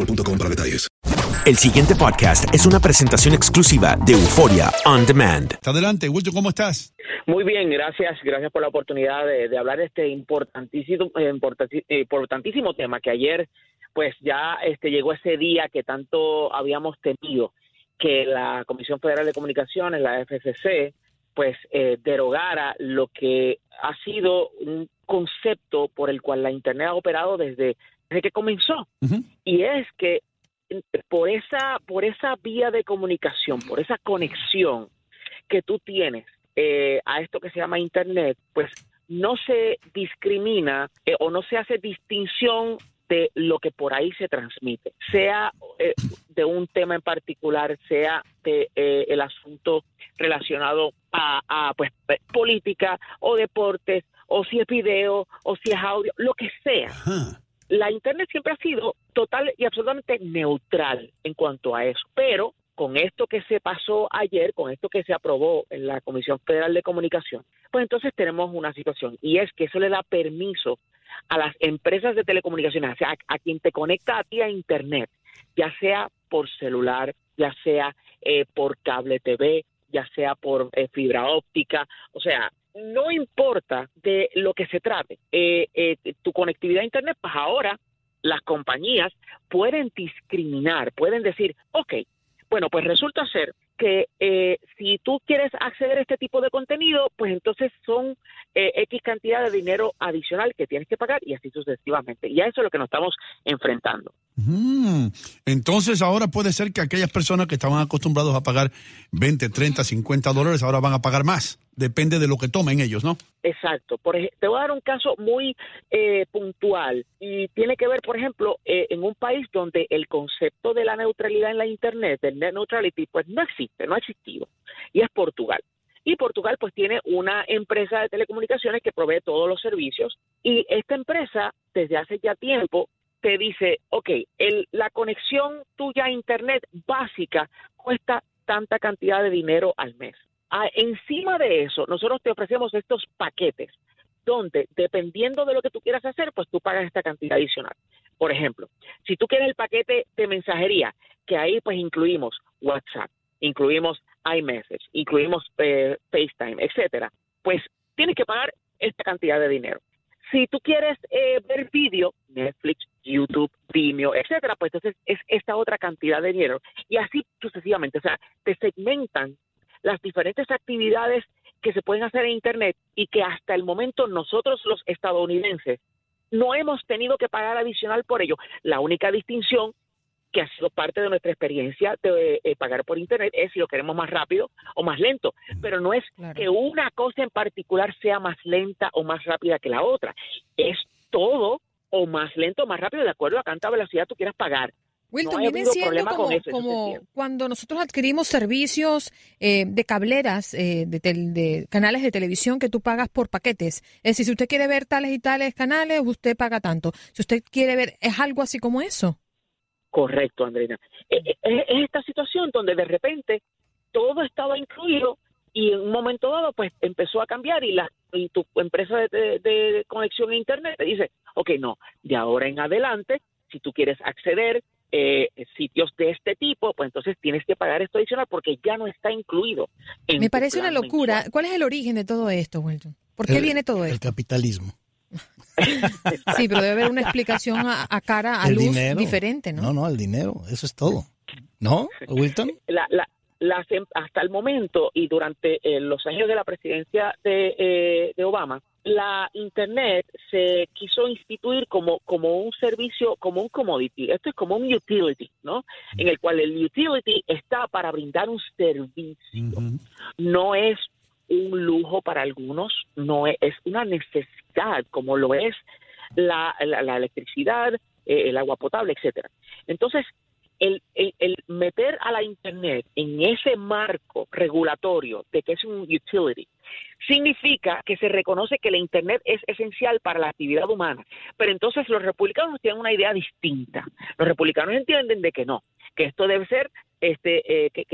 boostmobile.com para detalles. El siguiente podcast es una presentación exclusiva de Euforia On Demand. Adelante, Wilton, ¿cómo estás? Muy bien, gracias. Gracias por la oportunidad de, de hablar de este importantísimo, importantísimo tema que ayer, pues ya este, llegó ese día que tanto habíamos temido, que la Comisión Federal de Comunicaciones, la FCC, pues eh, derogara lo que ha sido un concepto por el cual la Internet ha operado desde, desde que comenzó. Y es que eh, por esa, por esa vía de comunicación, por esa conexión que tú tienes eh, a esto que se llama Internet, pues no se discrimina eh, o no se hace distinción de lo que por ahí se transmite, sea eh, de un tema en particular, sea de eh, el asunto relacionado a, a, pues eh, política o deportes, o si es video, o si es audio, lo que sea la Internet siempre ha sido total y absolutamente neutral en cuanto a eso, pero con esto que se pasó ayer, con esto que se aprobó en la Comisión Federal de Comunicación, pues entonces tenemos una situación y es que eso le da permiso a las empresas de telecomunicaciones, o sea, a, quien te conecta a ti a Internet, ya sea por celular, ya sea eh, por cable TV, ya sea por eh, fibra óptica, o sea, no importa de lo que se trate, eh, eh, tu conectividad a Internet, pues ahora las compañías pueden discriminar, pueden decir, ok, bueno, pues resulta ser que eh, si tú quieres acceder a este tipo de contenido, pues entonces son eh, X cantidad de dinero adicional que tienes que pagar y así sucesivamente. Y a eso es lo que nos estamos enfrentando. Mm, Entonces ahora puede ser que aquellas personas que estaban acostumbrados a pagar 20, 30, 50 dólares ahora van a pagar más. Depende de lo que tomen ellos, ¿no? Exacto. Por te voy a dar un caso muy eh, puntual y tiene que ver, por ejemplo, eh, en un país donde el concepto de la neutralidad en la Internet, del net neutrality, pues no existe, no ha existido, y es Portugal. Y Portugal pues tiene una empresa de telecomunicaciones que provee todos los servicios y esta empresa desde hace ya tiempo te dice, ok, el, la conexión tuya a Internet básica cuesta tanta cantidad de dinero al mes. Ah, encima de eso, nosotros te ofrecemos estos paquetes donde, dependiendo de lo que tú quieras hacer, pues tú pagas esta cantidad adicional. Por ejemplo, si tú quieres el paquete de mensajería, que ahí pues incluimos WhatsApp, incluimos iMessage, incluimos eh, FaceTime, etcétera, pues tienes que pagar esta cantidad de dinero. Si tú quieres eh, ver vídeo, Netflix, YouTube, Vimeo, etcétera, pues entonces es esta otra cantidad de dinero. Y así sucesivamente. O sea, te segmentan las diferentes actividades que se pueden hacer en Internet y que hasta el momento nosotros los estadounidenses no hemos tenido que pagar adicional por ello. La única distinción que ha sido parte de nuestra experiencia de eh, pagar por Internet, es si lo queremos más rápido o más lento. Pero no es que una cosa en particular sea más lenta o más rápida que la otra. Es todo o más lento o más rápido de acuerdo a cuánta velocidad tú quieras pagar. Wilton, viene siendo como, cuando nosotros adquirimos servicios eh, de cableras, eh, de, de, canales de televisión que tú pagas por paquetes. Es decir, si usted quiere ver tales y tales canales, usted paga tanto. Si usted quiere ver, ¿es algo así como eso? Correcto, Andreina. E, e, es, esta situación donde de repente todo estaba incluido y en un momento dado pues empezó a cambiar y la y tu empresa de, conexión a internet te dice, ok, no, de ahora en adelante, si tú quieres acceder eh, sitios de este tipo, pues entonces tienes que pagar esto adicional porque ya no está incluido. Me parece una locura. ¿Cuál es el origen de todo esto, Wilton? ¿Por qué viene todo esto? El capitalismo. sí, pero debe haber una explicación a, cara, a luz diferente, ¿no? No, no, el dinero, eso es todo. ¿No, Wilton? La, la, em, hasta el momento y durante eh, los años de la presidencia de, eh, de Obama, la Internet se quiso instituir como, como un servicio, como un commodity. Esto es como un utility, ¿no? En el cual el utility está para brindar un servicio. No es un lujo para algunos, no es, una necesidad como lo es la, la, electricidad, eh, el agua potable, etcétera. Entonces, el, el, meter a la Internet en ese marco regulatorio de que es un utility significa que se reconoce que la Internet es esencial para la actividad humana. Pero entonces los republicanos tienen una idea distinta. Los republicanos entienden de que no, que esto debe ser este, eh, que,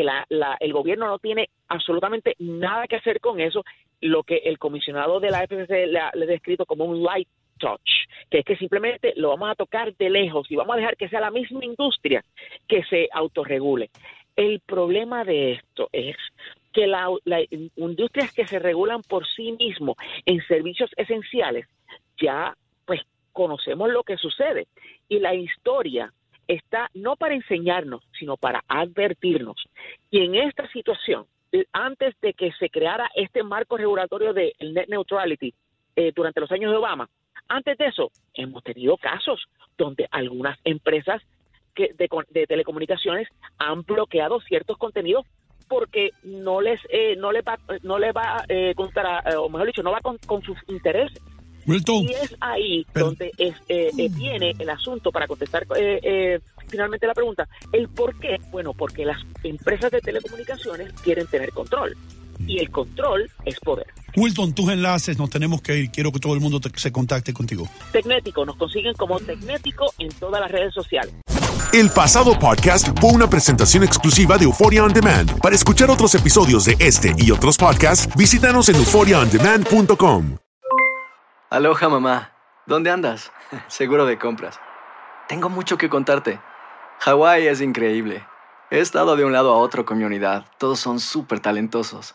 el gobierno no tiene absolutamente nada que hacer con eso, lo que el comisionado de la FCC le ha, descrito como un light touch, que es que simplemente lo vamos a tocar de lejos y vamos a dejar que sea la misma industria que se autorregule. El problema de esto es que las industrias que se regulan por sí mismo en servicios esenciales, ya pues conocemos lo que sucede. Y la historia está no para enseñarnos, sino para advertirnos. Y en esta situación, antes de que se creara este marco regulatorio de net neutrality eh, durante los años de Obama, antes de eso, hemos tenido casos donde algunas empresas que de, telecomunicaciones han bloqueado ciertos contenidos porque no les eh, no les va no les va eh, contra o mejor dicho no va con, con sus intereses y es ahí donde es, eh, eh, viene el asunto para contestar eh, finalmente la pregunta. ¿El por qué? Bueno, porque las empresas de telecomunicaciones quieren tener control. Y el control es poder. Wilton, tus enlaces, nos tenemos que ir. Quiero que todo el mundo se contacte contigo. Tecnético, nos consiguen como Tecnético en todas las redes sociales. El pasado podcast fue una presentación exclusiva de Euphoria On Demand. Para escuchar otros episodios de este y otros podcasts, visítanos en euphoriaondemand.com. Aloha mamá, ¿dónde andas? Seguro de compras. Tengo mucho que contarte. Hawái es increíble. He estado de un lado a otro con mi unidad. Todos son súper talentosos.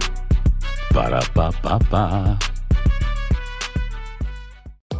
Ba-da-ba-ba-ba.